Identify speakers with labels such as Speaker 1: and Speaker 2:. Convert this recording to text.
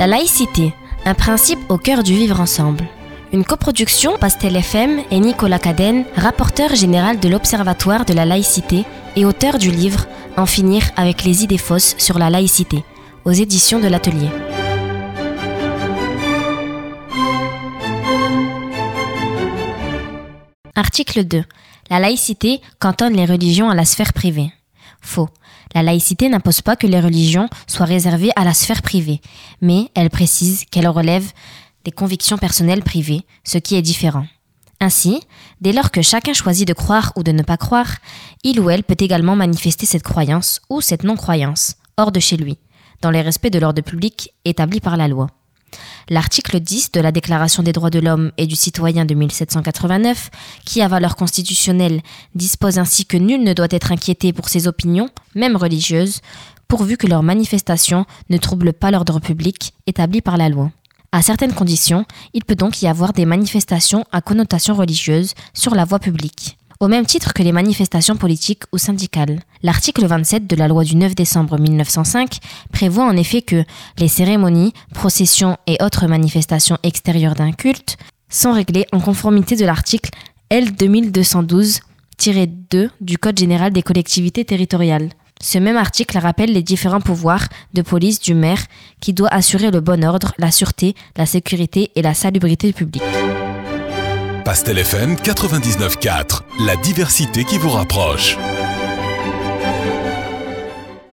Speaker 1: La laïcité, un principe au cœur du vivre ensemble. Une coproduction Pastel FM et Nicolas Cadenne, rapporteur général de l'Observatoire de la laïcité et auteur du livre En finir avec les idées fausses sur la laïcité, aux éditions de l'Atelier. Article 2. La laïcité cantonne les religions à la sphère privée. Faux. La laïcité n'impose pas que les religions soient réservées à la sphère privée, mais elle précise qu'elles relèvent des convictions personnelles privées, ce qui est différent. Ainsi, dès lors que chacun choisit de croire ou de ne pas croire, il ou elle peut également manifester cette croyance ou cette non-croyance, hors de chez lui, dans les respects de l'ordre public établi par la loi. L'article 10 de la Déclaration des droits de l'homme et du citoyen de 1789, qui a valeur constitutionnelle, dispose ainsi que nul ne doit être inquiété pour ses opinions, même religieuses, pourvu que leurs manifestations ne troublent pas l'ordre public établi par la loi. À certaines conditions, il peut donc y avoir des manifestations à connotation religieuse sur la voie publique au même titre que les manifestations politiques ou syndicales. L'article 27 de la loi du 9 décembre 1905 prévoit en effet que les cérémonies, processions et autres manifestations extérieures d'un culte sont réglées en conformité de l'article L 2212-2 du Code général des collectivités territoriales. Ce même article rappelle les différents pouvoirs de police du maire qui doit assurer le bon ordre, la sûreté, la sécurité et la salubrité publique.
Speaker 2: Pastel FM 99.4, la diversité qui vous rapproche.